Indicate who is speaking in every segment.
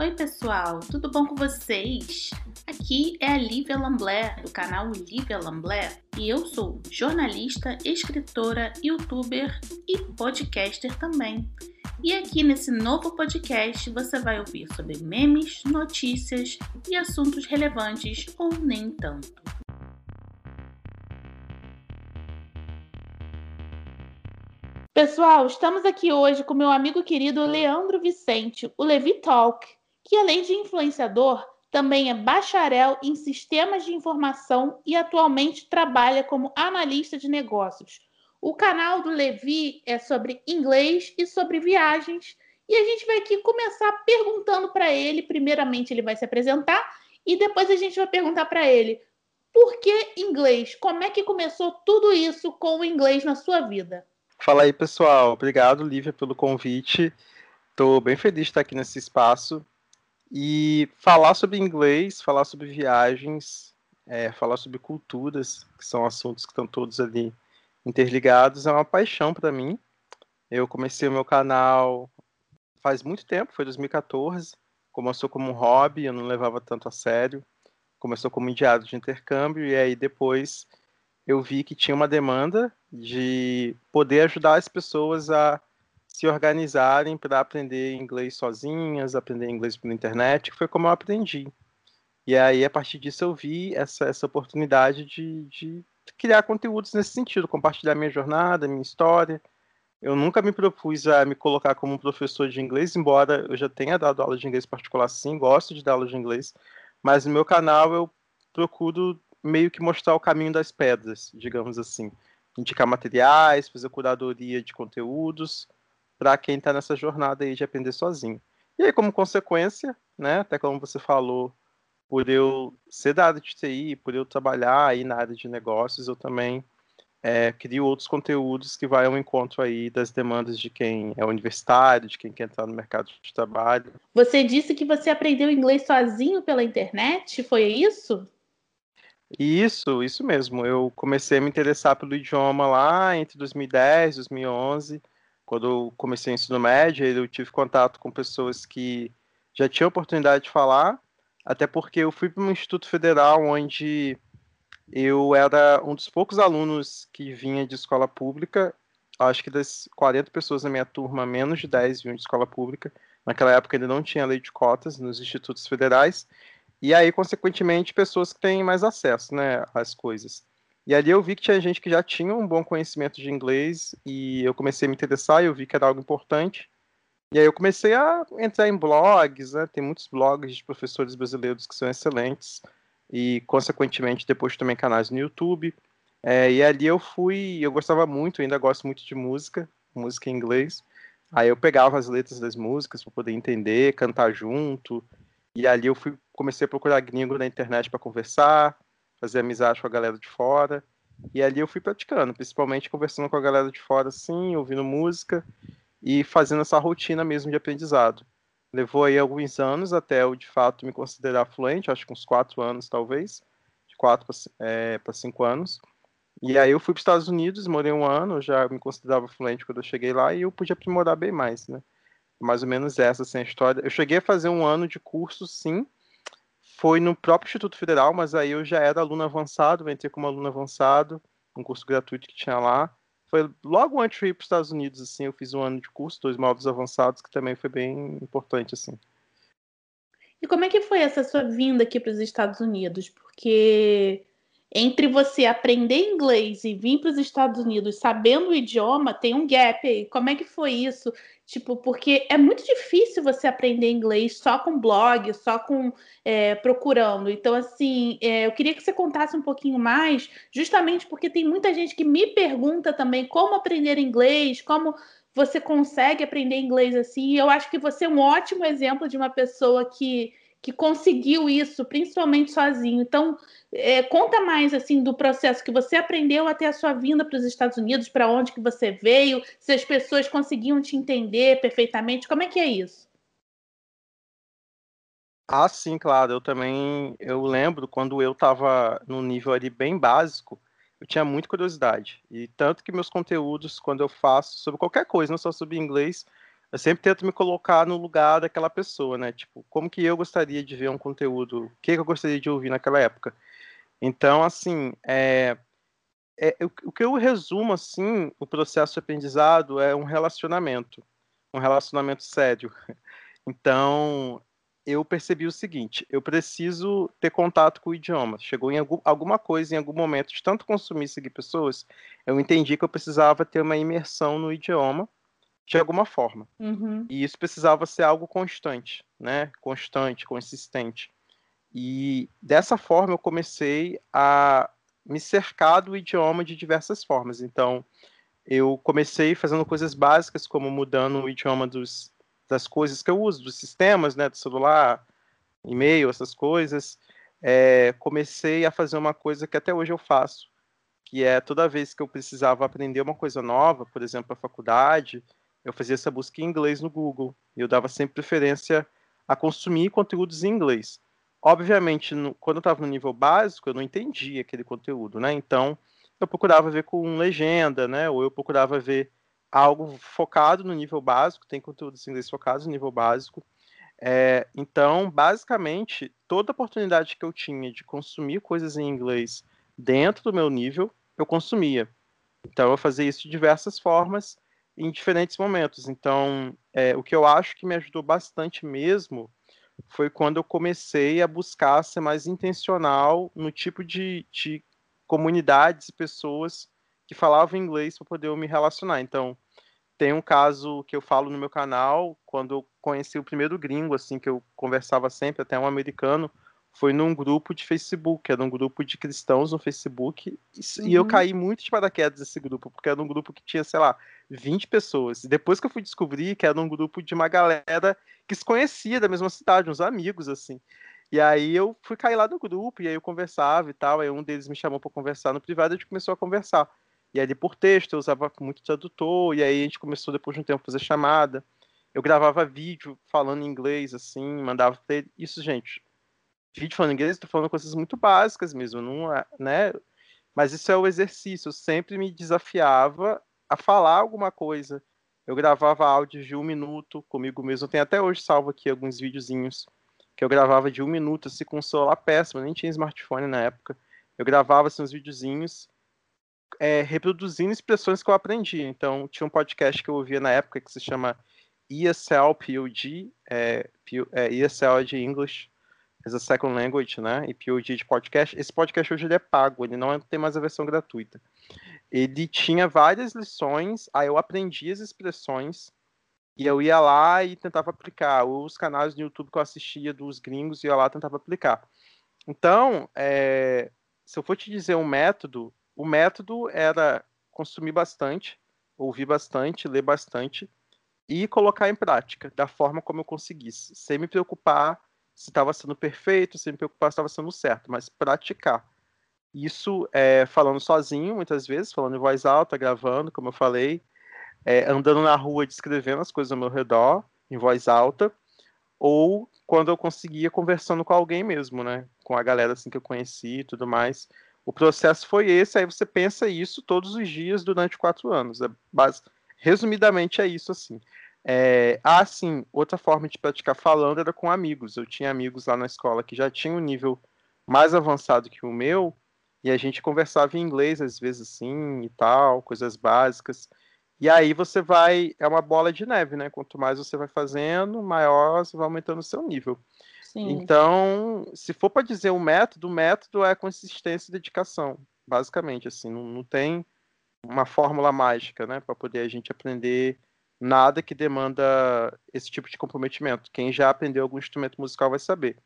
Speaker 1: Oi, pessoal, tudo bom com vocês? Aqui é a Lívia Lamblé, do canal Lívia Lamblé, e eu sou jornalista, escritora, youtuber e podcaster também. E aqui nesse novo podcast você vai ouvir sobre memes, notícias e assuntos relevantes ou nem tanto. Pessoal, estamos aqui hoje com meu amigo querido Leandro Vicente, o Levi Talk que além de influenciador, também é bacharel em sistemas de informação e atualmente trabalha como analista de negócios. O canal do Levi é sobre inglês e sobre viagens. E a gente vai aqui começar perguntando para ele. Primeiramente, ele vai se apresentar e depois a gente vai perguntar para ele por que inglês? Como é que começou tudo isso com o inglês na sua vida?
Speaker 2: Fala aí, pessoal. Obrigado, Lívia, pelo convite. Estou bem feliz de estar aqui nesse espaço. E falar sobre inglês, falar sobre viagens, é, falar sobre culturas, que são assuntos que estão todos ali interligados, é uma paixão para mim. Eu comecei o meu canal faz muito tempo, foi 2014. Começou como um hobby, eu não levava tanto a sério. Começou como enviado de intercâmbio, e aí depois eu vi que tinha uma demanda de poder ajudar as pessoas a se organizarem para aprender inglês sozinhas, aprender inglês pela internet, que foi como eu aprendi. E aí, a partir disso, eu vi essa, essa oportunidade de, de criar conteúdos nesse sentido, compartilhar minha jornada, minha história. Eu nunca me propus a me colocar como um professor de inglês, embora eu já tenha dado aula de inglês particular, sim, gosto de dar aula de inglês, mas no meu canal eu procuro meio que mostrar o caminho das pedras, digamos assim. Indicar materiais, fazer curadoria de conteúdos, para quem está nessa jornada aí de aprender sozinho. E aí, como consequência, né, até como você falou, por eu ser da área de TI, por eu trabalhar aí na área de negócios, eu também é, crio outros conteúdos que vai ao encontro aí das demandas de quem é universitário, de quem quer entrar no mercado de trabalho.
Speaker 1: Você disse que você aprendeu inglês sozinho pela internet, foi isso?
Speaker 2: Isso, isso mesmo. Eu comecei a me interessar pelo idioma lá entre 2010 e 2011 quando eu comecei o ensino médio, eu tive contato com pessoas que já tinham oportunidade de falar, até porque eu fui para um instituto federal onde eu era um dos poucos alunos que vinha de escola pública. Acho que das 40 pessoas na minha turma, menos de 10 vinham de escola pública. Naquela época ainda não tinha lei de cotas nos institutos federais. E aí, consequentemente, pessoas que têm mais acesso né, às coisas. E ali eu vi que tinha gente que já tinha um bom conhecimento de inglês e eu comecei a me interessar eu vi que era algo importante. E aí eu comecei a entrar em blogs, né? Tem muitos blogs de professores brasileiros que são excelentes e, consequentemente, depois também canais no YouTube. É, e ali eu fui, eu gostava muito, ainda gosto muito de música, música em inglês. Aí eu pegava as letras das músicas para poder entender, cantar junto. E ali eu fui, comecei a procurar gringo na internet para conversar fazer amizade com a galera de fora. E ali eu fui praticando, principalmente conversando com a galera de fora, assim, ouvindo música e fazendo essa rotina mesmo de aprendizado. Levou aí alguns anos até eu, de fato, me considerar fluente, acho que uns quatro anos, talvez, de quatro para é, cinco anos. E aí eu fui para os Estados Unidos, morei um ano, já me considerava fluente quando eu cheguei lá e eu pude aprimorar bem mais, né? Mais ou menos essa, assim, a história. Eu cheguei a fazer um ano de curso, sim, foi no próprio Instituto Federal, mas aí eu já era aluno avançado, entrei como aluno avançado, um curso gratuito que tinha lá. Foi logo antes de ir para os Estados Unidos, assim, eu fiz um ano de curso, dois módulos avançados, que também foi bem importante, assim.
Speaker 1: E como é que foi essa sua vinda aqui para os Estados Unidos? Porque entre você aprender inglês e vir para os Estados Unidos sabendo o idioma, tem um gap aí. Como é que foi isso? Tipo, porque é muito difícil você aprender inglês só com blog, só com é, procurando. Então, assim, é, eu queria que você contasse um pouquinho mais, justamente porque tem muita gente que me pergunta também como aprender inglês, como você consegue aprender inglês assim. E eu acho que você é um ótimo exemplo de uma pessoa que que conseguiu isso, principalmente sozinho. Então, é, conta mais assim do processo que você aprendeu até a sua vinda para os Estados Unidos, para onde que você veio, se as pessoas conseguiam te entender perfeitamente, como é que é isso?
Speaker 2: Ah, sim, claro. Eu também, eu lembro quando eu estava no nível ali bem básico, eu tinha muita curiosidade. E tanto que meus conteúdos, quando eu faço sobre qualquer coisa, não só sobre inglês, eu sempre tento me colocar no lugar daquela pessoa, né? Tipo, como que eu gostaria de ver um conteúdo, o que, que eu gostaria de ouvir naquela época. Então, assim, é, é, o, o que eu resumo, assim, o processo de aprendizado é um relacionamento, um relacionamento sério. Então, eu percebi o seguinte: eu preciso ter contato com o idioma. Chegou em algum, alguma coisa, em algum momento, de tanto consumir e seguir pessoas, eu entendi que eu precisava ter uma imersão no idioma de alguma forma.
Speaker 1: Uhum.
Speaker 2: E isso precisava ser algo constante, né? Constante, consistente. E dessa forma eu comecei a me cercar do idioma de diversas formas. Então, eu comecei fazendo coisas básicas, como mudando o idioma dos, das coisas que eu uso, dos sistemas, né, do celular, e-mail, essas coisas. É, comecei a fazer uma coisa que até hoje eu faço, que é toda vez que eu precisava aprender uma coisa nova, por exemplo, a faculdade, eu fazia essa busca em inglês no Google. E eu dava sempre preferência a consumir conteúdos em inglês. Obviamente, no, quando eu estava no nível básico, eu não entendia aquele conteúdo, né? Então, eu procurava ver com legenda, né? Ou eu procurava ver algo focado no nível básico, tem conteúdos em inglês focados no nível básico. É, então, basicamente, toda oportunidade que eu tinha de consumir coisas em inglês dentro do meu nível, eu consumia. Então, eu fazia isso de diversas formas, em diferentes momentos. Então, é, o que eu acho que me ajudou bastante mesmo foi quando eu comecei a buscar ser mais intencional no tipo de, de comunidades e pessoas que falavam inglês para poder me relacionar. Então, tem um caso que eu falo no meu canal, quando eu conheci o primeiro gringo, assim, que eu conversava sempre, até um americano, foi num grupo de Facebook, era um grupo de cristãos no Facebook, e, uhum. eu caí muito de paraquedas nesse grupo, porque era um grupo que tinha, sei lá, 20 pessoas. E depois que eu fui descobrir que era um grupo de uma galera que se conhecia da mesma cidade, uns amigos, assim. E aí eu fui cair lá no grupo, e aí eu conversava e tal, aí um deles me chamou para conversar no privado e a gente começou a conversar. E aí por texto, eu usava muito tradutor, e aí a gente começou depois de um tempo a fazer chamada. Eu gravava vídeo falando inglês, assim, mandava pra ele. Isso, gente, vídeo falando inglês, estou falando coisas muito básicas mesmo, não é, né? Mas isso é o exercício, eu sempre me desafiava a falar alguma coisa. Eu gravava áudios de um minuto comigo mesmo. Tem até hoje salvo aqui alguns videozinhos que eu gravava de um minuto, assim, com um celular péssimo, nem tinha smartphone na época. Eu gravava assim, uns videozinhos é, reproduzindo expressões que eu aprendi. Então, tinha um podcast que eu ouvia na época que se chama ESL POD, é, é, ESL de English as a Second Language, né? E POD de podcast. Esse podcast hoje ele é pago, ele não tem mais a versão gratuita ele tinha várias lições, aí eu aprendi as expressões e eu ia lá e tentava aplicar. Os canais no YouTube que eu assistia dos gringos, ia lá tentava aplicar. Então, é, se eu for te dizer um método, o método era consumir bastante, ouvir bastante, ler bastante e colocar em prática da forma como eu conseguisse, sem me preocupar se estava sendo perfeito, sem me preocupar se estava sendo certo, mas praticar. Isso é, falando sozinho, muitas vezes, falando em voz alta, gravando, como eu falei, é, andando na rua, descrevendo as coisas ao meu redor, em voz alta, ou quando eu conseguia conversando com alguém mesmo, né? Com a galera assim que eu conheci e tudo mais. O processo foi esse, aí você pensa isso todos os dias durante quatro anos. É base... Resumidamente é isso, assim. É... Ah, sim, outra forma de praticar falando era com amigos. Eu tinha amigos lá na escola que já tinham um nível mais avançado que o meu, e a gente conversava em inglês às vezes assim e tal, coisas básicas. E aí você vai, é uma bola de neve, né? Quanto mais você vai fazendo, maior você vai aumentando o seu nível. Sim. Então, se for para dizer um método, o método é consistência e dedicação, basicamente assim, não, não tem uma fórmula mágica, né, para poder a gente aprender nada que demanda esse tipo de comprometimento. Quem já aprendeu algum instrumento musical vai saber.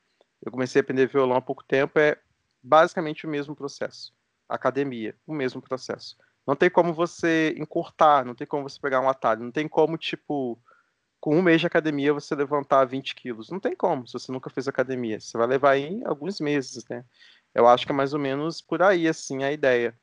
Speaker 2: Eu comecei a aprender violão há pouco tempo, é basicamente o mesmo processo. Academia, o mesmo processo. Não tem como você encurtar, não tem como você pegar um atalho, não tem como, tipo, com um mês de academia você levantar 20 quilos. Não tem como, se você nunca fez academia. Você vai levar aí alguns meses, né? Eu acho que é mais ou menos por aí, assim, a ideia.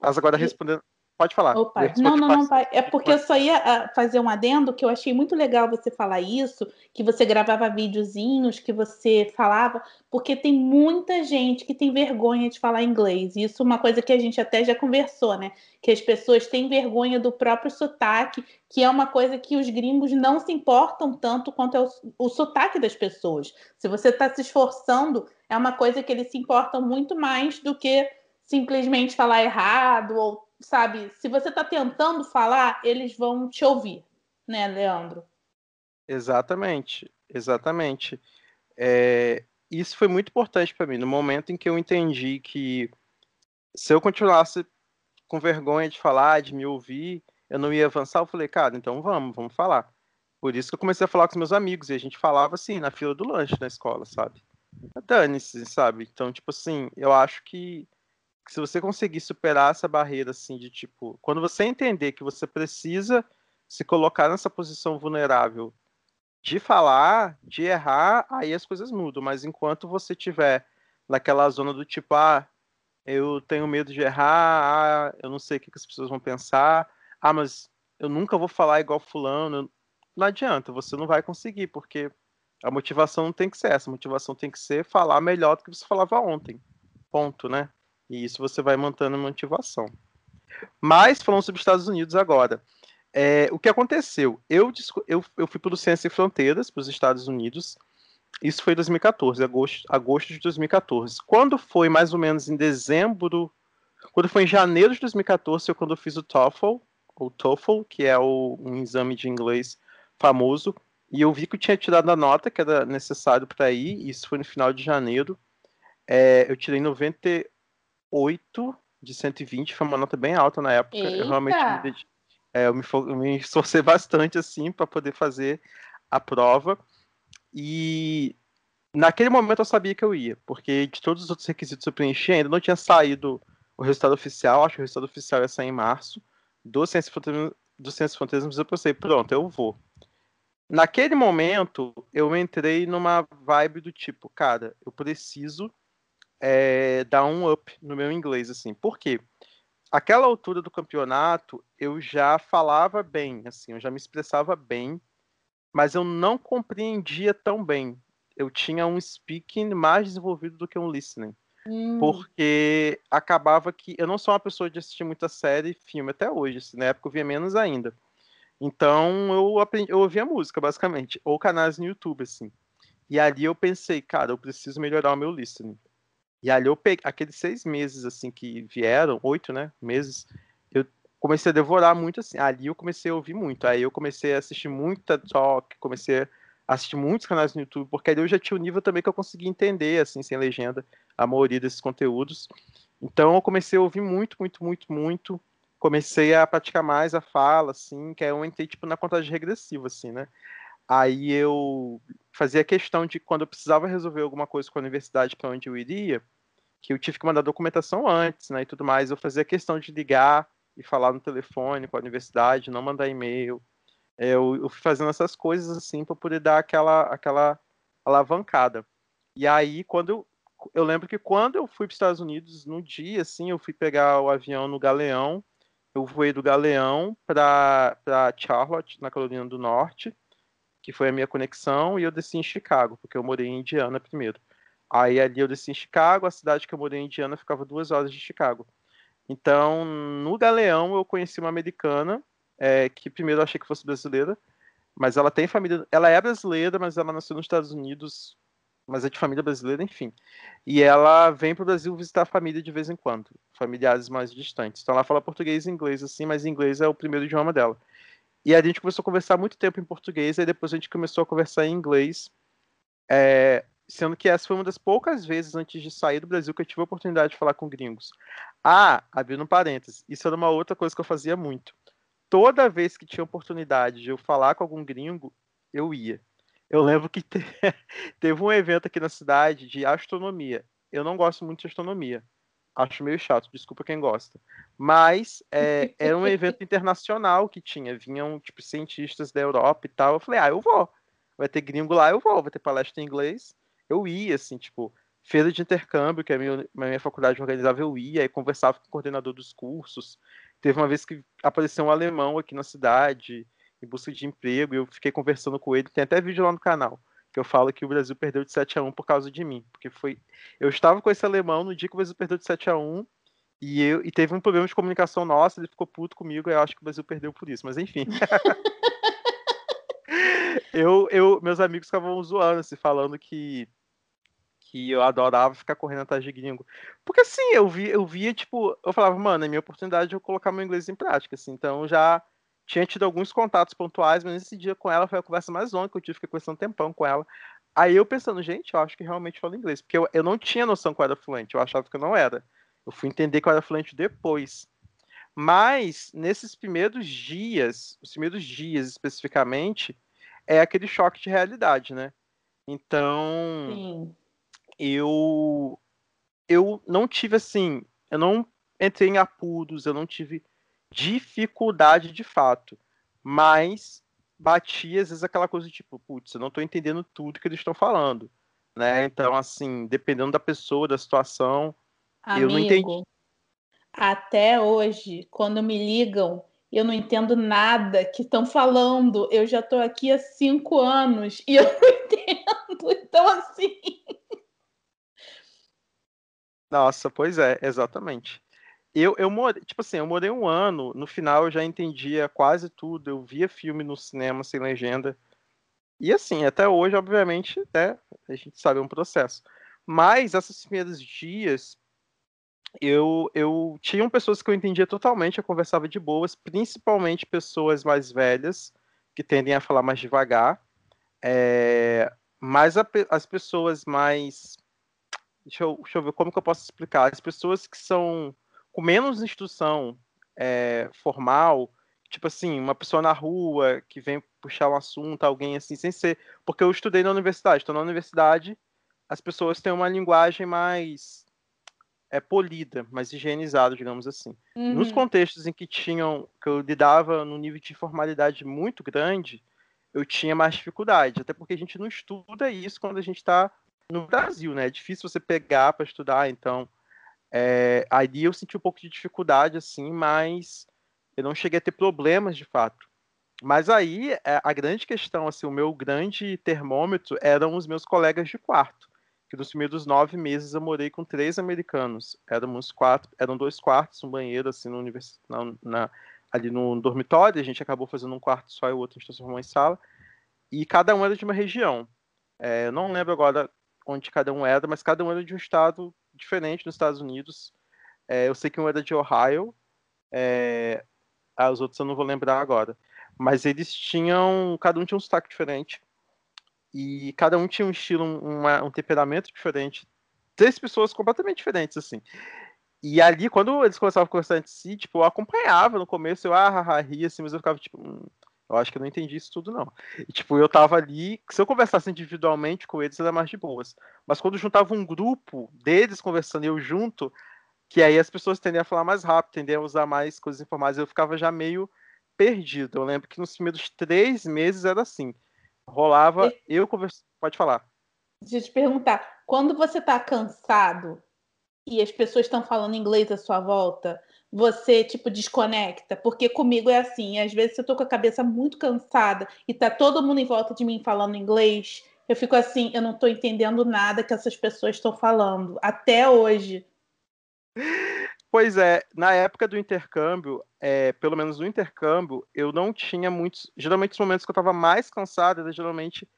Speaker 2: Mas agora respondendo. Pode falar.
Speaker 1: Opa, não, não, não, pai. É porque eu só ia ah, fazer um adendo que eu achei muito legal você falar isso, que você gravava videozinhos, que você falava, porque tem muita gente que tem vergonha de falar inglês. Isso é uma coisa que a gente até já conversou, né? Que as pessoas têm vergonha do próprio sotaque, que é uma coisa que os gringos não se importam tanto quanto é o, o sotaque das pessoas. Se você está se esforçando, é uma coisa que eles se importam muito mais do que simplesmente falar errado ou sabe, se você está tentando falar, eles vão te ouvir, né, Leandro?
Speaker 2: Exatamente, exatamente. É, isso foi muito importante para mim, no momento em que eu entendi que se eu continuasse com vergonha de falar, de me ouvir, eu não ia avançar, eu falei, cara, então vamos, vamos falar. Por isso que eu comecei a falar com os meus amigos, e a gente falava assim, na fila do lanche na escola, sabe? Dane-se, sabe? Então, tipo assim, eu acho que se você conseguir superar essa barreira, assim, de tipo, quando você entender que você precisa se colocar nessa posição vulnerável de falar, de errar, aí as coisas mudam. Mas enquanto você tiver naquela zona do tipo, ah, eu tenho medo de errar, ah, eu não sei o que, as pessoas vão pensar, ah, mas eu nunca vou falar igual fulano, não adianta, você não vai conseguir, porque a motivação não tem que ser essa, a motivação tem que ser falar melhor do que você falava ontem. Ponto, né? E isso você vai mantendo a motivação. Mas, falando sobre Estados Unidos agora. É, o que aconteceu? Eu, eu, eu fui para o Ciência Sem Fronteiras, para os Estados Unidos. Isso foi em 2014, agosto, agosto de 2014. Quando foi mais ou menos em dezembro, quando foi em janeiro de 2014, foi quando eu fiz o TOEFL, o TOEFL, que é o, um exame de inglês famoso, e eu vi que eu tinha tirado a nota que era necessário para ir, isso foi no final de janeiro. É, eu tirei 90, 8 de 120, foi uma nota bem alta na época.
Speaker 1: Eita.
Speaker 2: Eu realmente me, é, eu me, eu me esforcei bastante assim para poder fazer a prova. E naquele momento eu sabia que eu ia, porque de todos os outros requisitos eu preenchi, ainda não tinha saído o resultado oficial, acho que o resultado oficial ia sair em março, do Ciência do Ciência eu pensei, pronto, eu vou. Naquele momento, eu entrei numa vibe do tipo, cara, eu preciso é, dar um up no meu inglês, assim. Por quê? Aquela altura do campeonato, eu já falava bem, assim, eu já me expressava bem, mas eu não compreendia tão bem. Eu tinha um speaking mais desenvolvido do que um listening. Hum. Porque acabava que. Eu não sou uma pessoa de assistir muita série e filme até hoje, assim, na época eu via menos ainda. Então eu aprendi, eu ouvia música, basicamente, ou canais no YouTube, assim. E ali eu pensei, cara, eu preciso melhorar o meu listening. E ali eu peguei, aqueles seis meses, assim, que vieram, oito, né, meses, eu comecei a devorar muito, assim, ali eu comecei a ouvir muito, aí eu comecei a assistir muita talk, comecei a assistir muitos canais no YouTube, porque ali eu já tinha um nível também que eu conseguia entender, assim, sem legenda, a maioria desses conteúdos. Então eu comecei a ouvir muito, muito, muito, muito, comecei a praticar mais a fala, assim, que aí eu entrei, tipo, na contagem regressiva, assim, né, Aí eu fazia questão de, quando eu precisava resolver alguma coisa com a universidade para onde eu iria, que eu tive que mandar documentação antes, né, e tudo mais, eu fazia questão de ligar e falar no telefone com a universidade, não mandar e-mail. Eu, eu fui fazendo essas coisas assim para poder dar aquela, aquela alavancada. E aí, quando eu, eu lembro que quando eu fui para os Estados Unidos, no dia, assim, eu fui pegar o avião no Galeão, eu voei do Galeão para Charlotte, na Carolina do Norte, que foi a minha conexão, e eu desci em Chicago, porque eu morei em Indiana primeiro. Aí ali eu desci em Chicago, a cidade que eu morei em Indiana ficava duas horas de Chicago. Então, no Galeão eu conheci uma americana, é, que primeiro eu achei que fosse brasileira, mas ela tem família, ela é brasileira, mas ela nasceu nos Estados Unidos, mas é de família brasileira, enfim. E ela vem para o Brasil visitar a família de vez em quando, familiares mais distantes. Então ela fala português e inglês assim, mas inglês é o primeiro idioma dela. E a gente começou a conversar muito tempo em português, e depois a gente começou a conversar em inglês. É, sendo que essa foi uma das poucas vezes antes de sair do Brasil que eu tive a oportunidade de falar com gringos. Ah, abrindo um parênteses, isso era uma outra coisa que eu fazia muito. Toda vez que tinha oportunidade de eu falar com algum gringo, eu ia. Eu lembro que te... teve um evento aqui na cidade de astronomia. Eu não gosto muito de astronomia acho meio chato, desculpa quem gosta. Mas é, era um evento internacional que tinha, vinham tipo cientistas da Europa e tal. Eu falei, ah, eu vou. Vai ter gringo lá, eu vou. Vai ter palestra em inglês. Eu ia, assim, tipo, feira de intercâmbio, que a minha, a minha faculdade organizava, eu ia, e conversava com o coordenador dos cursos. Teve uma vez que apareceu um alemão aqui na cidade em busca de emprego, e eu fiquei conversando com ele, tem até vídeo lá no canal, que eu falo que o Brasil perdeu de 7 a 1 por causa de mim, porque foi eu estava com esse alemão no dia que o Brasil perdeu de 7 a 1 e, eu, e teve um problema de comunicação nossa, ele ficou puto comigo, eu acho que o Brasil perdeu por isso, mas enfim. eu, eu, meus amigos ficavam zoando, assim, falando que que eu adorava ficar correndo atrás de gringo. Porque assim, eu vi, eu via, tipo, eu falava, mano, é minha oportunidade de eu colocar meu inglês em prática, assim, então já tinha tido alguns contatos pontuais, mas esse dia com ela foi a conversa mais longa que eu tive, fiquei conversando um tempão com ela. Aí eu pensando, gente, eu acho que realmente falo inglês, porque eu, eu não tinha noção que eu era fluente, eu achava que eu não era. Eu fui entender que eu era fluente depois. Mas, nesses primeiros dias, os primeiros dias especificamente, é aquele choque de realidade, né? Então, Sim eu eu não tive assim, eu não entrei em apuros, eu não tive dificuldade de fato, mas batia às vezes aquela coisa tipo, putz, eu não estou entendendo tudo que eles estão falando, né? Então assim, dependendo da pessoa, da situação, Amigo, eu não entendi.
Speaker 1: Até hoje, quando me ligam, eu não entendo nada que estão falando. Eu já estou aqui há cinco anos e eu não entendo. Então, assim.
Speaker 2: Nossa, pois é, exatamente. Eu, eu morei, tipo assim, eu morei um ano, no final eu já entendia quase tudo, eu via filme no cinema sem legenda. E assim, até hoje, obviamente, né, a gente sabe é um processo. Mas esses primeiros dias, eu, eu tinham pessoas que eu entendia totalmente, eu conversava de boas, principalmente pessoas mais velhas, que tendem a falar mais devagar. É, mas a, as pessoas mais deixa eu, deixa eu ver como que eu posso explicar. As pessoas que são com menos instrução é, formal, tipo assim, uma pessoa na rua que vem puxar um assunto, alguém assim, sem ser. Porque eu estudei na universidade, então na universidade as pessoas têm uma linguagem mais é, polida, mais higienizada, digamos assim. Uhum. Nos contextos em que tinham, que eu lidava no nível de formalidade muito grande, eu tinha mais dificuldade, até porque a gente não estuda isso quando a gente está no Brasil, né? É difícil você pegar para estudar, então é, aí eu senti um pouco de dificuldade, assim, mas eu não cheguei a ter problemas de fato. Mas aí é, a grande questão, assim, o meu grande termômetro eram os meus colegas de quarto, que nos primeiros nove meses eu morei com três americanos. Éramos quatro, eram dois quartos, um banheiro, assim, no univers... na, na, ali no dormitório, a gente acabou fazendo um quarto só e o outro a gente transformou em sala. E cada um era de uma região. É, eu não lembro agora onde cada um era, mas cada um era de um estado diferente nos Estados Unidos. É, eu sei que um era de Ohio, é, os outros eu não vou lembrar agora. Mas eles tinham, cada um tinha um sotaque diferente. E cada um tinha um estilo, um, um temperamento diferente. Três pessoas completamente diferentes, assim. E ali, quando eles começavam a conversar entre si, tipo, eu acompanhava no começo, eu ah, ah, ah ria, assim, mas eu ficava tipo, hum, eu acho que eu não entendi isso tudo, não. E, tipo, eu tava ali. Se eu conversasse individualmente com eles, era mais de boas. Mas quando juntava um grupo deles conversando e eu junto, que aí as pessoas tendiam a falar mais rápido, tendiam a usar mais coisas informais, eu ficava já meio perdido. Eu lembro que nos primeiros três meses era assim. Rolava, e... eu conversava. Pode falar.
Speaker 1: Deixa eu te perguntar, quando você tá cansado e as pessoas estão falando inglês à sua volta, você, tipo, desconecta? Porque comigo é assim, às vezes eu tô com a cabeça muito cansada e tá todo mundo em volta de mim falando inglês, eu fico assim, eu não tô entendendo nada que essas pessoas estão falando, até hoje.
Speaker 2: Pois é, na época do intercâmbio, é, pelo menos no intercâmbio, eu não tinha muitos. Geralmente, os momentos que eu estava mais cansado era geralmente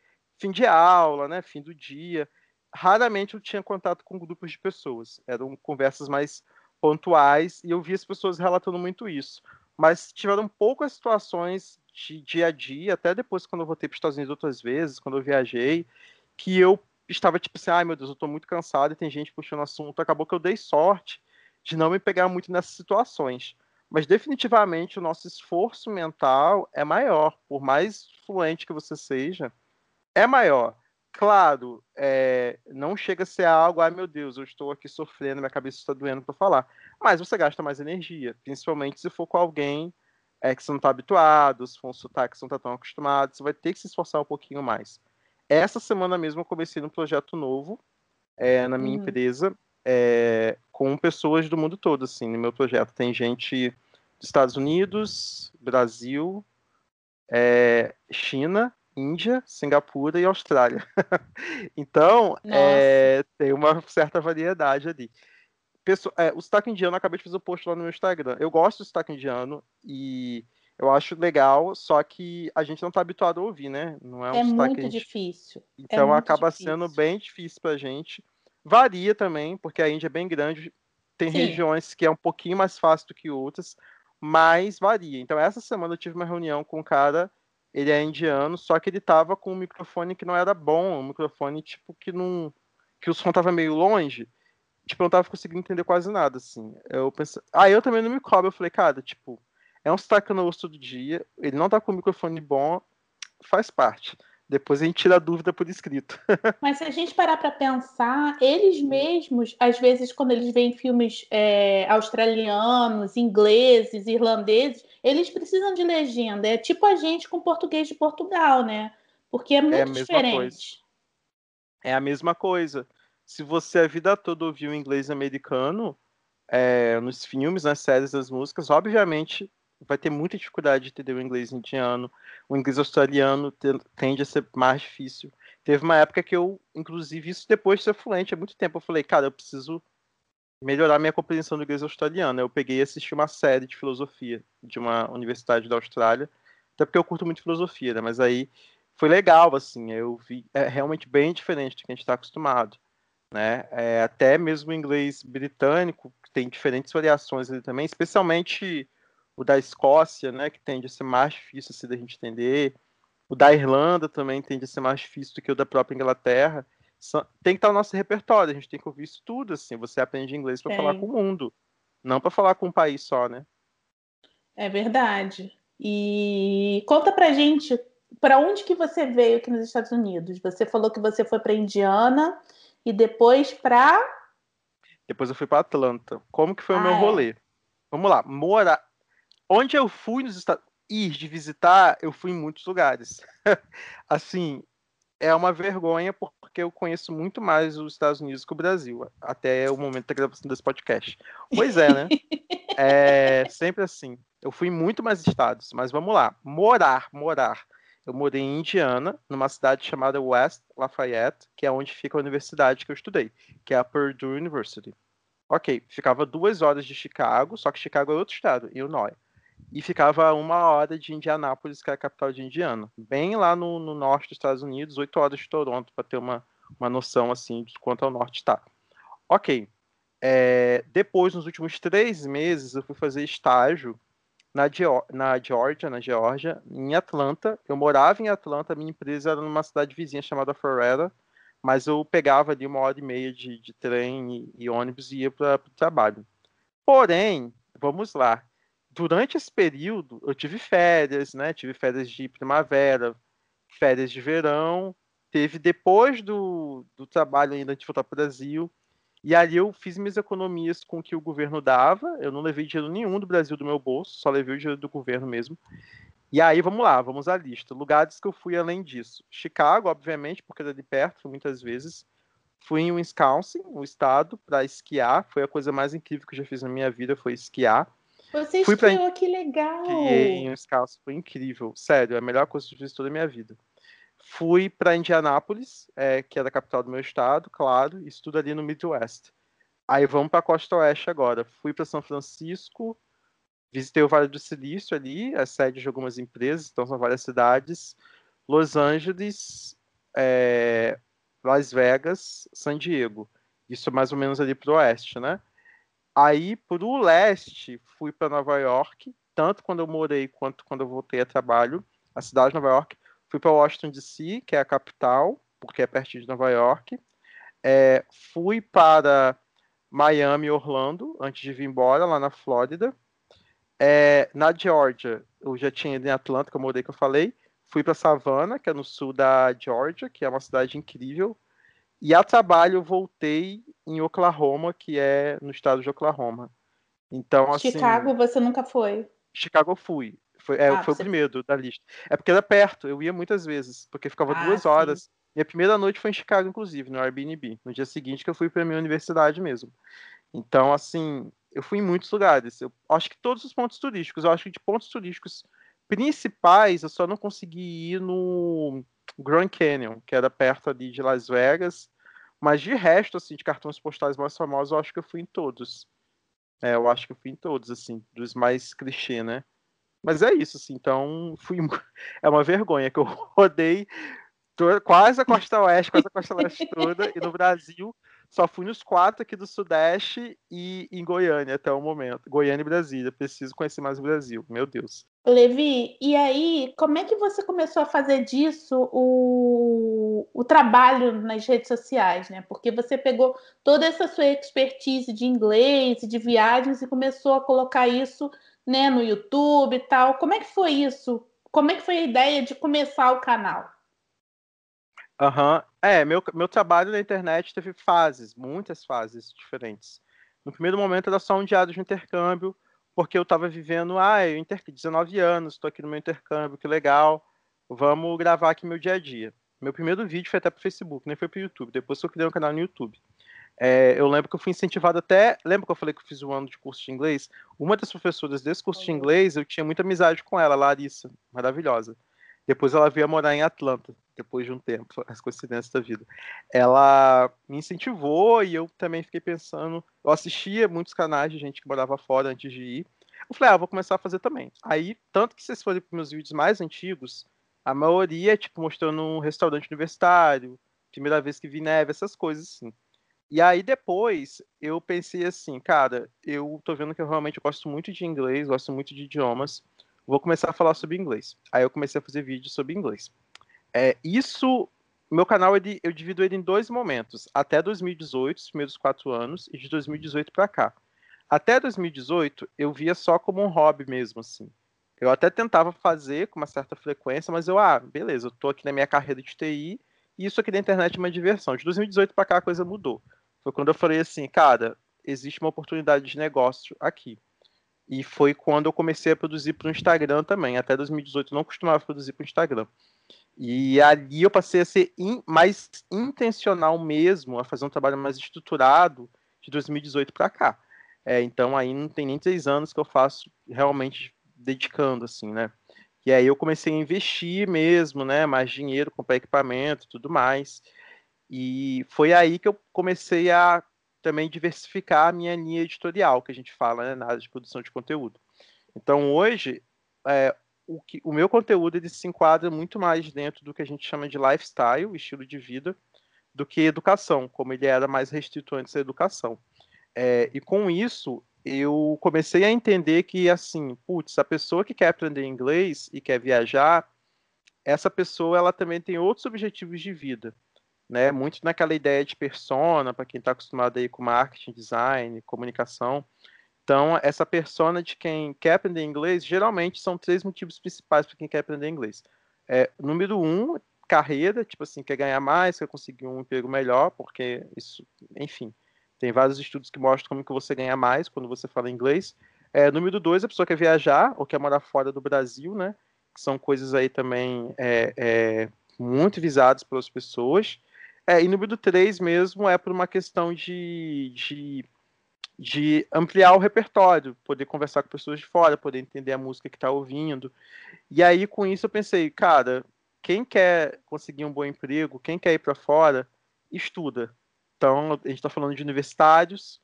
Speaker 2: fim de aula, né, fim do dia. Raramente eu tinha contato com grupos de pessoas. Eram conversas mais pontuais e eu vi as pessoas relatando muito isso. Mas tiveram poucas situações de dia a dia, até depois quando eu voltei para os Estados Unidos outras vezes, quando eu viajei, que eu estava tipo assim, ai meu Deus, eu estou muito cansado e tem gente puxando assunto. Acabou que eu dei sorte de não me pegar muito nessas situações. Mas definitivamente o nosso esforço mental é maior, por mais fluente que você seja, é maior. Claro, é, não chega a ser algo, ai meu Deus, eu estou aqui sofrendo, minha cabeça está doendo para falar. Mas você gasta mais energia, principalmente se for com alguém é, que você não está habituado, se for um sotaque que você não está tão acostumado, você vai ter que se esforçar um pouquinho mais. Essa semana mesmo eu comecei um projeto novo é, na minha uhum. empresa, é, com pessoas do mundo todo, assim, no meu projeto. Tem gente Estados Unidos, Brasil, é, China, Índia, Singapura e Austrália. então, é, tem uma certa variedade ali. Pessoa, é, o sotaque indiano, eu acabei de fazer o um post lá no meu Instagram. Eu gosto do sotaque indiano e eu acho legal, só que a gente não está habituado a ouvir, né? Não é um
Speaker 1: é
Speaker 2: muito
Speaker 1: gente... difícil.
Speaker 2: É então
Speaker 1: é
Speaker 2: acaba difícil. sendo bem difícil para a gente. Varia também, porque a Índia é bem grande, tem Sim. regiões que é um pouquinho mais fácil do que outras, mas varia. Então essa semana eu tive uma reunião com um cara, ele é indiano, só que ele tava com um microfone que não era bom, um microfone tipo que não que o som tava meio longe. Tipo, eu não tava conseguindo entender quase nada, assim. Eu pensei... Ah, eu também não me cobro. Eu falei, cara, tipo, é um sotaque ouço todo dia, ele não tá com o microfone bom, faz parte. Depois a gente tira a dúvida por escrito.
Speaker 1: Mas se a gente parar para pensar, eles mesmos, às vezes, quando eles veem filmes é, australianos, ingleses, irlandeses, eles precisam de legenda. É tipo a gente com português de Portugal, né? Porque é muito é diferente. Coisa.
Speaker 2: É a mesma coisa. Se você a vida toda ouviu inglês americano, é, nos filmes, nas séries, nas músicas, obviamente vai ter muita dificuldade de entender o inglês indiano. O inglês australiano tende a ser mais difícil. Teve uma época que eu, inclusive, isso depois de ser fluente há muito tempo, eu falei, cara, eu preciso melhorar minha compreensão do inglês australiano. Eu peguei e assisti uma série de filosofia de uma universidade da Austrália, até porque eu curto muito filosofia, né? Mas aí foi legal, assim, eu vi, é realmente bem diferente do que a gente está acostumado, né? É, até mesmo o inglês britânico tem diferentes variações ali também, especialmente o da Escócia, né, que tende a ser mais difícil assim, da gente entender, o da Irlanda também tende a ser mais difícil do que o da própria Inglaterra. Tem que estar no nosso repertório, a gente tem que ouvir isso tudo, assim, você aprende inglês para falar com o mundo, não para falar com um país só, né?
Speaker 1: É verdade. E conta pra gente, para onde que você veio aqui nos Estados Unidos? Você falou que você foi para Indiana e depois para
Speaker 2: Depois eu fui para Atlanta. Como que foi ah, o meu é? rolê? Vamos lá, morar Onde eu fui nos Estados ir de visitar, eu fui em muitos lugares. assim, é uma vergonha porque eu conheço muito mais os Estados Unidos que o Brasil, até o momento da gravação desse podcast. Pois é, né? é sempre assim. Eu fui em muito mais estados, mas vamos lá. Morar, morar. Eu morei em Indiana, numa cidade chamada West Lafayette, que é onde fica a universidade que eu estudei, que é a Purdue University. Ok, ficava duas horas de Chicago, só que Chicago é outro estado, Illinois e ficava uma hora de Indianápolis, que é a capital de Indiana, bem lá no, no norte dos Estados Unidos, oito horas de Toronto, para ter uma, uma noção assim de quanto ao norte está. Ok. É, depois, nos últimos três meses, eu fui fazer estágio na, na Georgia, na Geórgia, em Atlanta. Eu morava em Atlanta, minha empresa era numa cidade vizinha chamada Florida, mas eu pegava ali uma hora e meia de, de trem e, e ônibus e ia para o trabalho. Porém, vamos lá, durante esse período, eu tive férias, né? Tive férias de primavera, férias de verão. Teve depois do, do trabalho ainda de voltar para o Brasil. E ali eu fiz minhas economias com o que o governo dava. Eu não levei dinheiro nenhum do Brasil do meu bolso, só levei o dinheiro do governo mesmo. E aí, vamos lá, vamos à lista. Lugares que eu fui além disso. Chicago, obviamente, porque era de perto, muitas vezes. Fui em Wisconsin, um estado, para esquiar. Foi a coisa mais incrível que eu já fiz na minha vida, foi esquiar.
Speaker 1: Você Fui esquiou, pra... que legal!
Speaker 2: em Wisconsin, foi incrível. Sério, é a melhor coisa que eu fiz toda a minha vida. Fui para Indianápolis, é, que é da capital do meu estado, claro, estudo ali no Midwest. Aí vamos para a costa oeste agora. Fui para São Francisco, visitei o Vale do Silício ali, a sede de algumas empresas, então são várias cidades. Los Angeles, é, Las Vegas, San Diego. Isso é mais ou menos ali para o oeste, né? Aí, pro leste, fui para Nova York, tanto quando eu morei quanto quando eu voltei a trabalho, a cidade de Nova York. Fui para Washington DC, que é a capital, porque é pertinho de Nova York. É, fui para Miami, Orlando, antes de vir embora, lá na Flórida. É, na Georgia, eu já tinha ido em Atlanta, que eu morei, que eu falei. Fui para Savannah, que é no sul da Georgia, que é uma cidade incrível. E a trabalho voltei em Oklahoma, que é no estado de Oklahoma. Então,
Speaker 1: assim, Chicago você nunca foi?
Speaker 2: Chicago eu fui. Foi, é, ah, foi você... o primeiro da lista. É porque era perto, eu ia muitas vezes, porque ficava ah, duas horas. Minha primeira noite foi em Chicago, inclusive, no Airbnb. No dia seguinte que eu fui para minha universidade mesmo. Então, assim, eu fui em muitos lugares. Eu acho que todos os pontos turísticos. Eu acho que de pontos turísticos principais, eu só não consegui ir no Grand Canyon, que era perto ali de Las Vegas. Mas de resto, assim, de cartões postais mais famosos, eu acho que eu fui em todos. É, eu acho que eu fui em todos, assim, dos mais clichê, né? Mas é isso, assim, então fui. É uma vergonha que eu rodei quase a costa oeste, quase a costa leste toda, e no Brasil só fui nos quatro aqui do Sudeste e em Goiânia até o momento. Goiânia e Brasília. Preciso conhecer mais o Brasil. Meu Deus.
Speaker 1: Levi, e aí, como é que você começou a fazer disso o, o trabalho nas redes sociais, né? Porque você pegou toda essa sua expertise de inglês e de viagens e começou a colocar isso né, no YouTube e tal. Como é que foi isso? Como é que foi a ideia de começar o canal?
Speaker 2: Aham. Uhum. É, meu, meu trabalho na internet teve fases, muitas fases diferentes. No primeiro momento era só um diário de intercâmbio, porque eu estava vivendo, ah, eu inter... 19 anos, estou aqui no meu intercâmbio, que legal, vamos gravar aqui meu dia a dia. Meu primeiro vídeo foi até para o Facebook, nem foi para o YouTube, depois eu criei um canal no YouTube. É, eu lembro que eu fui incentivado até. Lembra que eu falei que eu fiz um ano de curso de inglês? Uma das professoras desse curso de inglês, eu tinha muita amizade com ela, Larissa, maravilhosa. Depois ela veio morar em Atlanta, depois de um tempo, as coincidências da vida. Ela me incentivou e eu também fiquei pensando. Eu assistia muitos canais de gente que morava fora antes de ir. Eu falei, ah, vou começar a fazer também. Aí, tanto que vocês forem para meus vídeos mais antigos, a maioria é tipo mostrando um restaurante universitário, primeira vez que vi neve, essas coisas assim. E aí depois eu pensei assim, cara, eu tô vendo que eu realmente gosto muito de inglês, gosto muito de idiomas, vou começar a falar sobre inglês. Aí eu comecei a fazer vídeos sobre inglês. É, isso, meu canal ele, eu divido ele em dois momentos, até 2018, os primeiros quatro anos, e de 2018 para cá. Até 2018 eu via só como um hobby mesmo, assim. Eu até tentava fazer com uma certa frequência, mas eu, ah, beleza, eu tô aqui na minha carreira de TI, e isso aqui da internet é uma diversão. De 2018 para cá a coisa mudou. Foi quando eu falei assim, cara, existe uma oportunidade de negócio aqui. E foi quando eu comecei a produzir para o Instagram também. Até 2018 eu não costumava produzir para o Instagram. E ali eu passei a ser in, mais intencional mesmo, a fazer um trabalho mais estruturado de 2018 para cá. É, então aí não tem nem três anos que eu faço realmente dedicando, assim, né? E aí eu comecei a investir mesmo, né? Mais dinheiro, comprar equipamento tudo mais. E foi aí que eu comecei a também diversificar a minha linha editorial, que a gente fala né, na área de produção de conteúdo. Então, hoje, é, o, que, o meu conteúdo ele se enquadra muito mais dentro do que a gente chama de lifestyle, estilo de vida, do que educação, como ele era mais restrito antes da educação. É, e com isso, eu comecei a entender que, assim, putz, a pessoa que quer aprender inglês e quer viajar, essa pessoa ela também tem outros objetivos de vida né? Muito naquela ideia de persona, para quem está acostumado aí com marketing, design, comunicação. Então, essa persona de quem quer aprender inglês, geralmente são três motivos principais para quem quer aprender inglês. É, número um, carreira, tipo assim, quer ganhar mais, quer conseguir um emprego melhor, porque isso, enfim, tem vários estudos que mostram como que você ganha mais quando você fala inglês. É, número dois, a pessoa quer viajar ou quer morar fora do Brasil, né? Que são coisas aí também é, é, muito visadas pelas pessoas. É, e número 3 mesmo é por uma questão de, de, de, ampliar o repertório, poder conversar com pessoas de fora, poder entender a música que está ouvindo. E aí, com isso, eu pensei, cara, quem quer conseguir um bom emprego, quem quer ir para fora, estuda. Então, a gente está falando de universitários.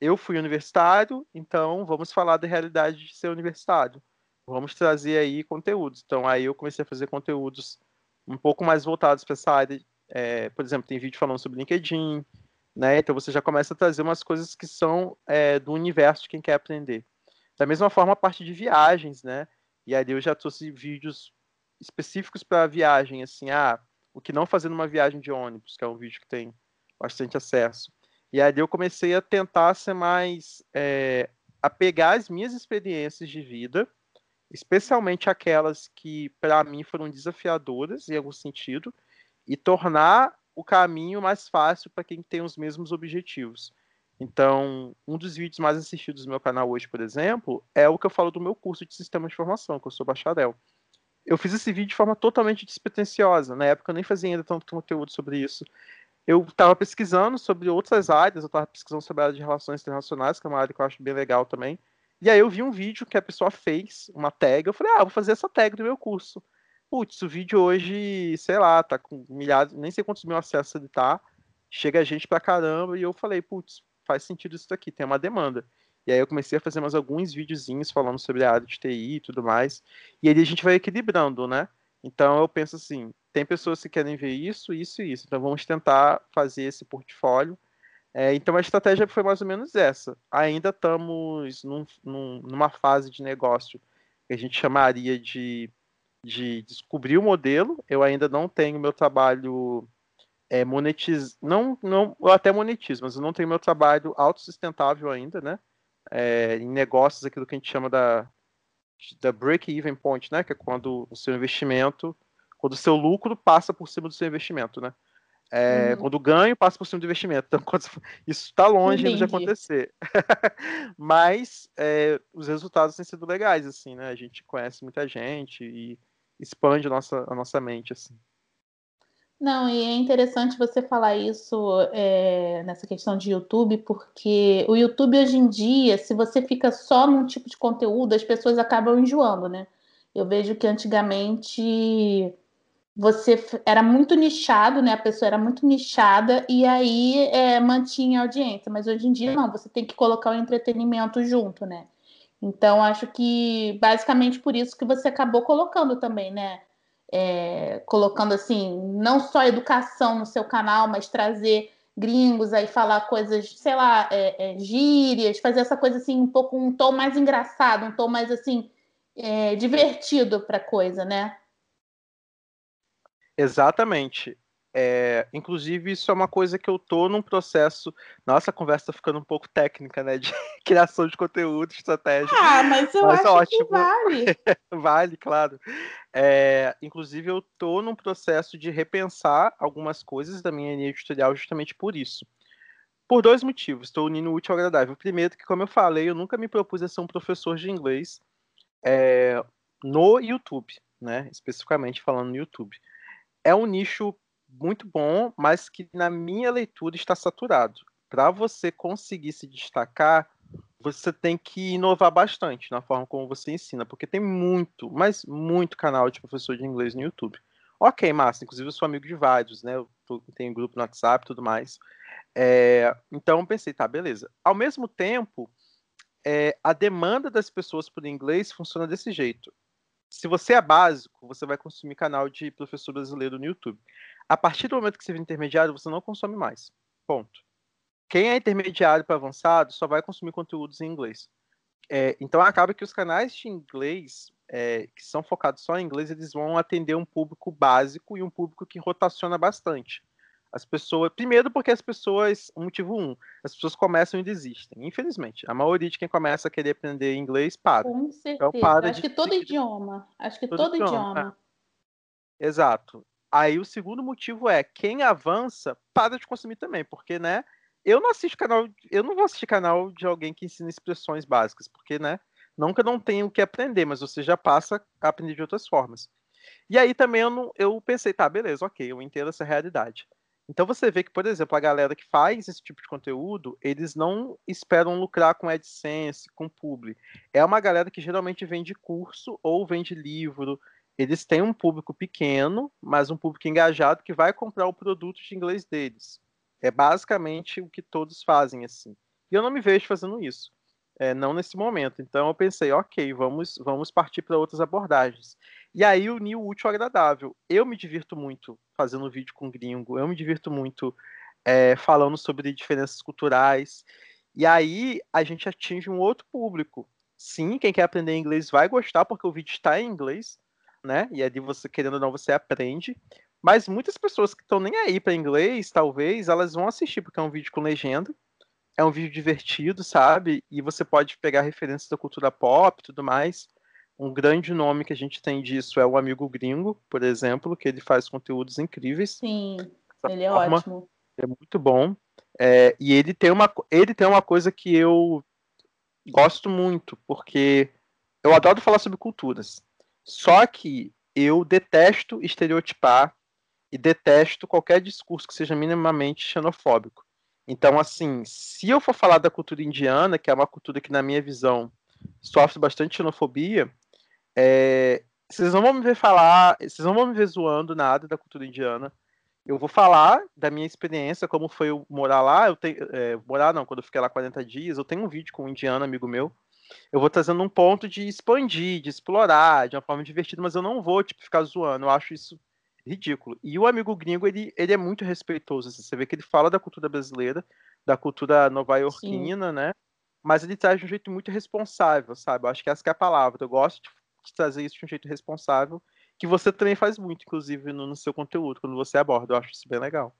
Speaker 2: Eu fui universitário, então vamos falar da realidade de ser universitário. Vamos trazer aí conteúdos. Então, aí eu comecei a fazer conteúdos um pouco mais voltados para essa área é, por exemplo, tem vídeo falando sobre LinkedIn, né? Então você já começa a trazer umas coisas que são é, do universo de quem quer aprender. Da mesma forma, a parte de viagens, né? E ali eu já trouxe vídeos específicos para viagem, assim, ah, o que não fazer numa viagem de ônibus, que é um vídeo que tem bastante acesso. E ali eu comecei a tentar ser mais, é, a pegar as minhas experiências de vida, especialmente aquelas que para mim foram desafiadoras em algum sentido, e tornar o caminho mais fácil para quem tem os mesmos objetivos. Então, um dos vídeos mais assistidos do meu canal hoje, por exemplo, é o que eu falo do meu curso de sistema de informação, que eu sou bacharel. Eu fiz esse vídeo de forma totalmente despretensiosa. Na época eu nem fazia ainda tanto conteúdo sobre isso. eu estava pesquisando sobre outras áreas, eu estava pesquisando sobre a área de relações internacionais, que é uma área que eu acho bem legal também. E aí eu vi um vídeo que a pessoa fez, uma tag, eu falei, ah, vou fazer essa tag do meu curso. Putz, o vídeo hoje, sei lá, tá com milhares, nem sei quantos mil acessos ele tá, chega gente pra caramba, e eu falei, putz, faz sentido isso daqui, tem uma demanda. E aí eu comecei a fazer mais alguns videozinhos falando sobre a área de TI e tudo mais, e aí a gente vai equilibrando, né? Então eu penso assim, tem pessoas que querem ver isso, isso e isso. Então vamos tentar fazer esse portfólio. É, então a estratégia foi mais ou menos essa. Ainda estamos num, num, numa fase de negócio que a gente chamaria de, de descobrir o modelo. Eu ainda não tenho meu trabalho é, monetiz... não, não, eu até monetizo, mas eu não tenho meu trabalho autossustentável ainda, né? É, em negócios, aquilo que a gente chama da, da break-even point, né? Que é quando o seu investimento quando o seu lucro passa por cima do seu investimento, né? É, uhum. Quando o ganho passa por cima do investimento. Então, quando, isso está longe de acontecer. Mas é, os resultados têm sido legais, assim, né? A gente conhece muita gente e expande a nossa, a nossa mente, assim.
Speaker 1: Não, e é interessante você falar isso é, nessa questão de YouTube, porque o YouTube hoje em dia, se você fica só num tipo de conteúdo, as pessoas acabam enjoando, né? Eu vejo que antigamente você era muito nichado, né? A pessoa era muito nichada e aí é, mantinha a audiência. Mas hoje em dia não, você tem que colocar o entretenimento junto, né? Então acho que basicamente por isso que você acabou colocando também, né? É, colocando assim, não só educação no seu canal, mas trazer gringos aí falar coisas, sei lá, é, é, gírias, fazer essa coisa assim um pouco um tom mais engraçado, um tom mais assim é, divertido para coisa, né?
Speaker 2: Exatamente. É, inclusive, isso é uma coisa que eu tô num processo. Nossa, a conversa tá ficando um pouco técnica, né? De criação de conteúdo, estratégia.
Speaker 1: Ah, mas eu mas acho ótimo. que vale.
Speaker 2: vale, claro. É, inclusive, eu tô num processo de repensar algumas coisas da minha linha editorial justamente por isso. Por dois motivos, estou unindo o útil ao agradável. Primeiro, que, como eu falei, eu nunca me propus a ser um professor de inglês é, no YouTube, né? Especificamente falando no YouTube é um nicho muito bom, mas que na minha leitura está saturado. Para você conseguir se destacar, você tem que inovar bastante na forma como você ensina, porque tem muito, mas muito canal de professor de inglês no YouTube. Ok, massa, inclusive eu sou amigo de vários, né? Eu tenho grupo no WhatsApp e tudo mais. É, então pensei, tá, beleza. Ao mesmo tempo, é, a demanda das pessoas por inglês funciona desse jeito se você é básico, você vai consumir canal de professor brasileiro no YouTube. A partir do momento que você vira intermediário, você não consome mais. Ponto. Quem é intermediário para avançado só vai consumir conteúdos em inglês. É, então acaba que os canais de inglês, é, que são focados só em inglês, eles vão atender um público básico e um público que rotaciona bastante. As pessoas. Primeiro, porque as pessoas. Motivo um, as pessoas começam e desistem. Infelizmente. A maioria de quem começa a querer aprender inglês para.
Speaker 1: Com então, certeza. Então, para Acho de, que todo idioma. Acho que todo, todo idioma. idioma.
Speaker 2: É. Exato. Aí o segundo motivo é quem avança para de consumir também, porque, né? Eu não assisto canal, eu não vou assistir canal de alguém que ensina expressões básicas, porque, né? Nunca não tenho o que aprender, mas você já passa a aprender de outras formas. E aí também eu, não, eu pensei, tá, beleza, ok, eu entendo essa realidade. Então você vê que, por exemplo, a galera que faz esse tipo de conteúdo, eles não esperam lucrar com AdSense, com publi. É uma galera que geralmente vende curso ou vende livro. Eles têm um público pequeno, mas um público engajado que vai comprar o produto de inglês deles. É basicamente o que todos fazem assim. E eu não me vejo fazendo isso. É, não nesse momento. Então eu pensei, ok, vamos, vamos partir para outras abordagens. E aí uni o útil ao agradável. Eu me divirto muito fazendo vídeo com gringo, eu me divirto muito é, falando sobre diferenças culturais. E aí a gente atinge um outro público. Sim, quem quer aprender inglês vai gostar, porque o vídeo está em inglês, né? E ali você, querendo ou não, você aprende. Mas muitas pessoas que estão nem aí para inglês, talvez, elas vão assistir, porque é um vídeo com legenda. É um vídeo divertido, sabe? E você pode pegar referências da cultura pop e tudo mais. Um grande nome que a gente tem disso é o Amigo Gringo, por exemplo, que ele faz conteúdos incríveis.
Speaker 1: Sim, ele é forma. ótimo.
Speaker 2: É muito bom. É, e ele tem, uma, ele tem uma coisa que eu gosto muito, porque eu adoro falar sobre culturas. Só que eu detesto estereotipar, e detesto qualquer discurso que seja minimamente xenofóbico. Então, assim, se eu for falar da cultura indiana, que é uma cultura que, na minha visão, sofre bastante xenofobia, é, vocês não vão me ver falar, vocês não vão me ver zoando nada da cultura indiana. Eu vou falar da minha experiência, como foi eu morar lá. Eu tenho, é, morar não, quando eu fiquei lá 40 dias, eu tenho um vídeo com um indiano, amigo meu. Eu vou trazendo um ponto de expandir, de explorar, de uma forma divertida, mas eu não vou tipo, ficar zoando. Eu acho isso ridículo. E o amigo gringo, ele, ele é muito respeitoso. Assim, você vê que ele fala da cultura brasileira, da cultura nova-iorquina, né? Mas ele traz de um jeito muito responsável, sabe? Eu acho que essa que é a palavra. Eu gosto de, de trazer isso de um jeito responsável, que você também faz muito, inclusive, no, no seu conteúdo, quando você aborda. Eu acho isso bem legal.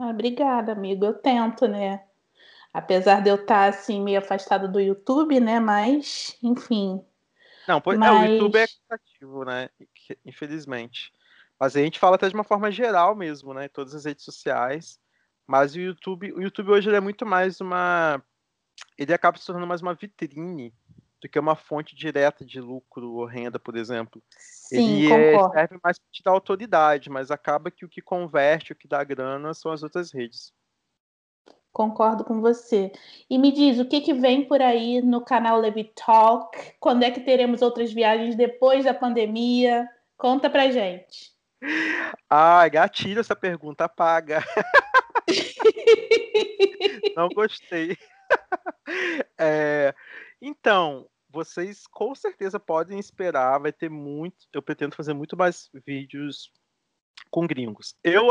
Speaker 1: Ah, obrigada, amigo. Eu tento, né? Apesar de eu estar, assim, meio afastado do YouTube, né? Mas, enfim.
Speaker 2: Não, pois, Mas... é, o YouTube é cansativo, né? Infelizmente. Mas a gente fala até de uma forma geral mesmo, né? Todas as redes sociais. Mas o YouTube, o YouTube hoje é muito mais uma. Ele acaba se tornando mais uma vitrine do que uma fonte direta de lucro ou renda, por exemplo.
Speaker 1: Sim,
Speaker 2: ele
Speaker 1: é,
Speaker 2: serve mais para te dar autoridade, mas acaba que o que converte, o que dá grana são as outras redes.
Speaker 1: Concordo com você. E me diz, o que, que vem por aí no canal Levi Talk? Quando é que teremos outras viagens depois da pandemia? Conta pra gente.
Speaker 2: Ah, gatilho essa pergunta paga. Não gostei. É, então, vocês com certeza podem esperar, vai ter muito. Eu pretendo fazer muito mais vídeos com gringos. Eu,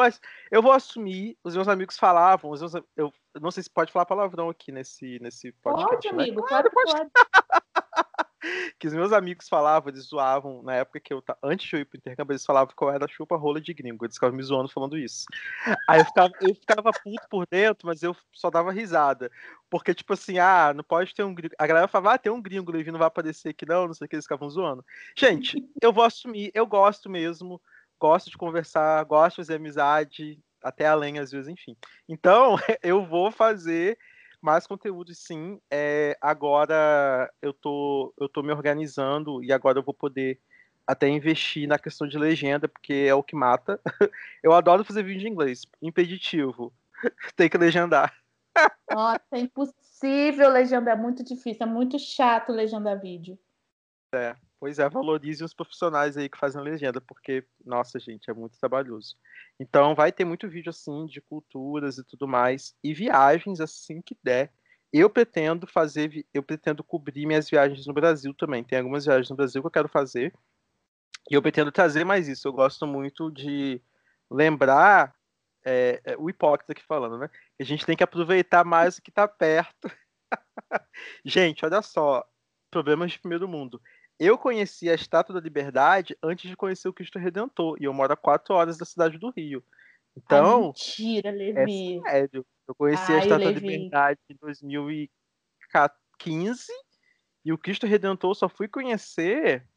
Speaker 2: eu vou assumir, os meus amigos falavam, os meus, eu não sei se pode falar palavrão aqui nesse, nesse podcast.
Speaker 1: Pode, né? amigo, claro, pode. pode.
Speaker 2: que os meus amigos falavam, eles zoavam, na época que eu, antes de eu ir pro intercâmbio, eles falavam que eu era chupa-rola de gringo, eles ficavam me zoando falando isso. Aí eu ficava, eu ficava puto por dentro, mas eu só dava risada. Porque, tipo assim, ah, não pode ter um gringo. A galera falava, ah, tem um gringo, o Levi não vai aparecer aqui não, não sei o que, eles ficavam zoando. Gente, eu vou assumir, eu gosto mesmo, gosto de conversar, gosto de fazer amizade, até além às vezes, enfim. Então, eu vou fazer mais conteúdo sim. É, agora eu tô, eu tô me organizando e agora eu vou poder até investir na questão de legenda, porque é o que mata. Eu adoro fazer vídeo em inglês. Impeditivo. Tem que legendar.
Speaker 1: Nossa, é impossível legendar, é muito difícil, é muito chato legendar vídeo.
Speaker 2: É. Pois é, valorize os profissionais aí que fazem legenda, porque, nossa, gente, é muito trabalhoso. Então, vai ter muito vídeo assim de culturas e tudo mais, e viagens assim que der. Eu pretendo fazer, eu pretendo cobrir minhas viagens no Brasil também. Tem algumas viagens no Brasil que eu quero fazer. E eu pretendo trazer mais isso. Eu gosto muito de lembrar é, é, o hipócrita aqui falando, né? A gente tem que aproveitar mais o que está perto. gente, olha só, problemas de primeiro mundo. Eu conheci a Estátua da Liberdade antes de conhecer o Cristo Redentor. E eu moro a quatro horas da cidade do Rio. Então.
Speaker 1: Ai, mentira, Levi.
Speaker 2: É sério. Eu conheci Ai, a Estátua Levi. da Liberdade em 2015. E o Cristo Redentor eu só fui conhecer.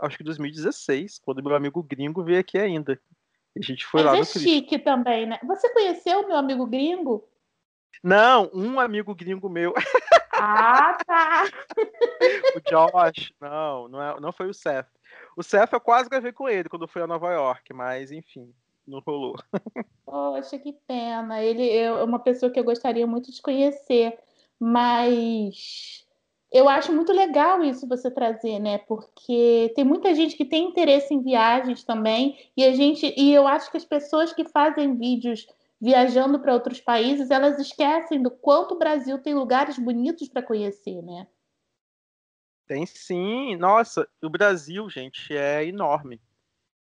Speaker 2: Acho que em 2016, quando meu amigo gringo veio aqui ainda. E a gente foi
Speaker 1: Mas
Speaker 2: lá
Speaker 1: é
Speaker 2: no Cristo.
Speaker 1: chique também, né? Você conheceu meu amigo gringo?
Speaker 2: Não, um amigo gringo meu.
Speaker 1: Ah, tá.
Speaker 2: o Josh, não, não, é, não foi o Seth. O Seth eu quase gravei com ele quando fui a Nova York, mas enfim, não rolou.
Speaker 1: Poxa, que pena. Ele é uma pessoa que eu gostaria muito de conhecer, mas eu acho muito legal isso você trazer, né? Porque tem muita gente que tem interesse em viagens também, e a gente e eu acho que as pessoas que fazem vídeos viajando para outros países, elas esquecem do quanto o Brasil tem lugares bonitos para conhecer, né?
Speaker 2: Tem sim. Nossa, o Brasil, gente, é enorme.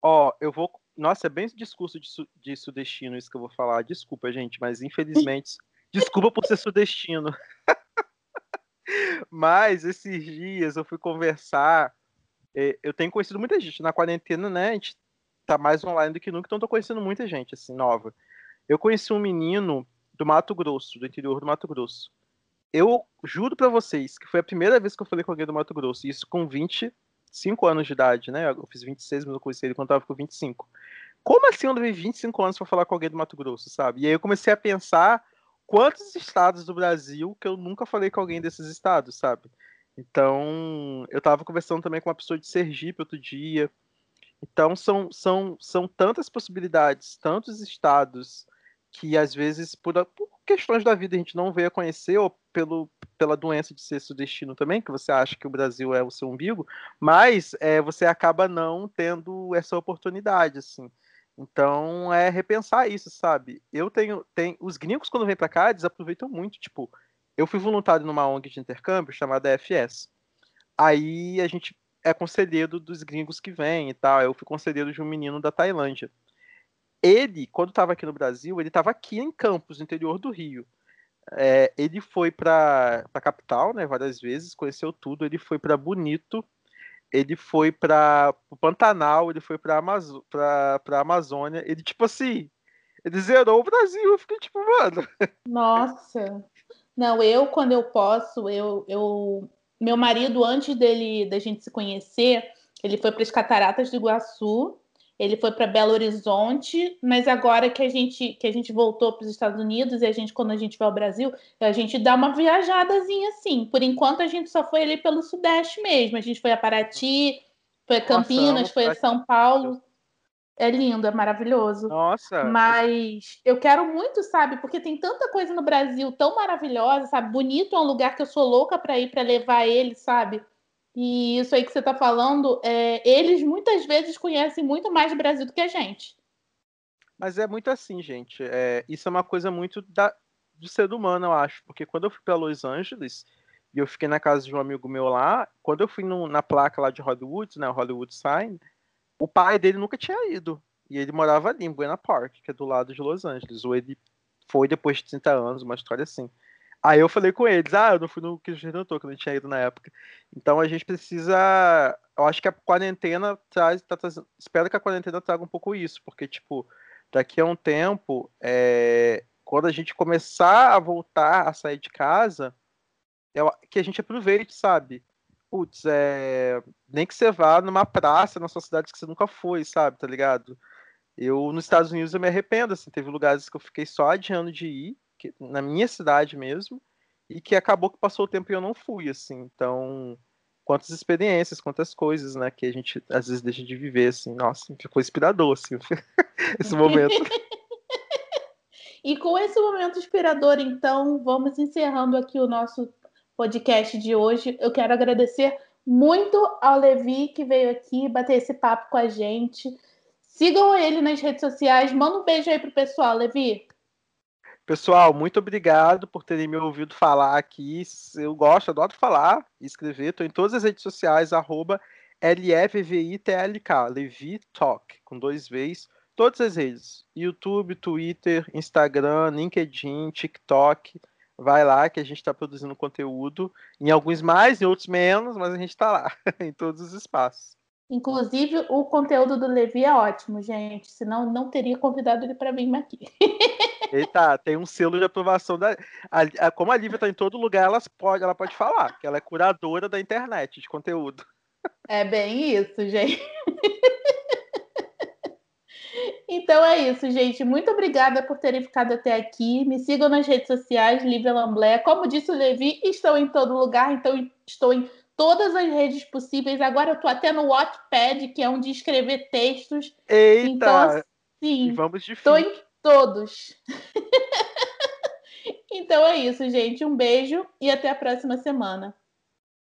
Speaker 2: Ó, eu vou. Nossa, é bem esse discurso de, su... de sudestino isso que eu vou falar. Desculpa, gente, mas infelizmente. desculpa por ser sudestino. mas esses dias eu fui conversar. É, eu tenho conhecido muita gente. Na quarentena, né? A gente tá mais online do que nunca, então tô conhecendo muita gente, assim, nova. Eu conheci um menino do Mato Grosso, do interior do Mato Grosso. Eu juro para vocês que foi a primeira vez que eu falei com alguém do Mato Grosso, isso com 25 anos de idade, né? Eu fiz 26, mas eu conheci ele quando eu tava com 25. Como assim eu levei 25 anos para falar com alguém do Mato Grosso, sabe? E aí eu comecei a pensar quantos estados do Brasil que eu nunca falei com alguém desses estados, sabe? Então, eu tava conversando também com uma pessoa de Sergipe outro dia, Então são, são, são tantas possibilidades, tantos estados que às vezes por, por questões da vida a gente não veio a conhecer ou pelo, pela doença de ser sudestino também, que você acha que o Brasil é o seu umbigo, mas é, você acaba não tendo essa oportunidade, assim. Então é repensar isso, sabe? Eu tenho, tem os gringos quando vêm para cá eles aproveitam muito, tipo, eu fui voluntário numa ONG de intercâmbio chamada FS. Aí a gente é conselheiro dos gringos que vêm e tal. Eu fui conselheiro de um menino da Tailândia. Ele, quando estava aqui no Brasil, ele estava aqui em Campos, interior do Rio. É, ele foi para a capital, né, várias vezes, conheceu tudo. Ele foi para Bonito, ele foi para o Pantanal, ele foi para a Amazônia. Ele, tipo assim, ele zerou o Brasil. Eu fiquei tipo, mano.
Speaker 1: Nossa. Não, eu, quando eu posso, eu. eu... Meu marido, antes dele da gente se conhecer, ele foi para as Cataratas do Iguaçu ele foi para Belo Horizonte, mas agora que a gente que a gente voltou para os Estados Unidos e a gente quando a gente vai ao Brasil, a gente dá uma viajadazinha assim. Por enquanto a gente só foi ali pelo Sudeste mesmo. A gente foi a Paraty, foi a Campinas, Nossa, foi a São Paulo. É lindo, é maravilhoso.
Speaker 2: Nossa.
Speaker 1: Mas eu quero muito, sabe? Porque tem tanta coisa no Brasil tão maravilhosa, sabe? Bonito é um lugar que eu sou louca para ir para levar ele, sabe? E isso aí que você está falando, é, eles muitas vezes conhecem muito mais do Brasil do que a gente.
Speaker 2: Mas é muito assim, gente. É, isso é uma coisa muito da, do ser humano, eu acho. Porque quando eu fui para Los Angeles e eu fiquei na casa de um amigo meu lá, quando eu fui no, na placa lá de Hollywood, né, Hollywood Sign, o pai dele nunca tinha ido. E ele morava ali em Buena Park, que é do lado de Los Angeles. Ou ele foi depois de 30 anos, uma história assim. Aí eu falei com eles, ah, eu não fui no Cristo Redentor, que eu não tinha ido na época. Então a gente precisa. Eu acho que a quarentena traz. Tá espero que a quarentena traga um pouco isso, porque, tipo, daqui a um tempo, é, quando a gente começar a voltar a sair de casa, é, que a gente aproveite, sabe? Putz, é, nem que você vá numa praça na sua cidade que você nunca foi, sabe? Tá ligado? Eu, nos Estados Unidos, eu me arrependo, assim, teve lugares que eu fiquei só adiando de ir, que, na minha cidade mesmo, e que acabou que passou o tempo e eu não fui, assim. Então, quantas experiências, quantas coisas, né, que a gente às vezes deixa de viver, assim. Nossa, ficou inspirador, assim, esse momento.
Speaker 1: e com esse momento inspirador, então, vamos encerrando aqui o nosso podcast de hoje. Eu quero agradecer muito ao Levi que veio aqui bater esse papo com a gente. Sigam ele nas redes sociais. Manda um beijo aí pro pessoal, Levi.
Speaker 2: Pessoal, muito obrigado por terem me ouvido falar aqui. Eu gosto, adoro falar e escrever. Estou em todas as redes sociais, arroba LFVITLK, Levi Talk, com dois Vs. Todas as redes. YouTube, Twitter, Instagram, LinkedIn, TikTok. Vai lá que a gente está produzindo conteúdo. Em alguns mais, em outros menos, mas a gente está lá, em todos os espaços.
Speaker 1: Inclusive, o conteúdo do Levi é ótimo, gente. Senão, não teria convidado ele para vir aqui.
Speaker 2: Eita, tem um selo de aprovação da. A, a, como a Lívia está em todo lugar, ela pode, ela pode falar, que ela é curadora da internet de conteúdo.
Speaker 1: É bem isso, gente. Então é isso, gente. Muito obrigada por terem ficado até aqui. Me sigam nas redes sociais, Lívia Lamblé. Como disse o Levi, estou em todo lugar, então estou em todas as redes possíveis. Agora eu tô até no Wattpad, que é onde escrever textos.
Speaker 2: Eita! Então, sim,
Speaker 1: vamos de tô em todos. então é isso, gente. Um beijo e até a próxima semana.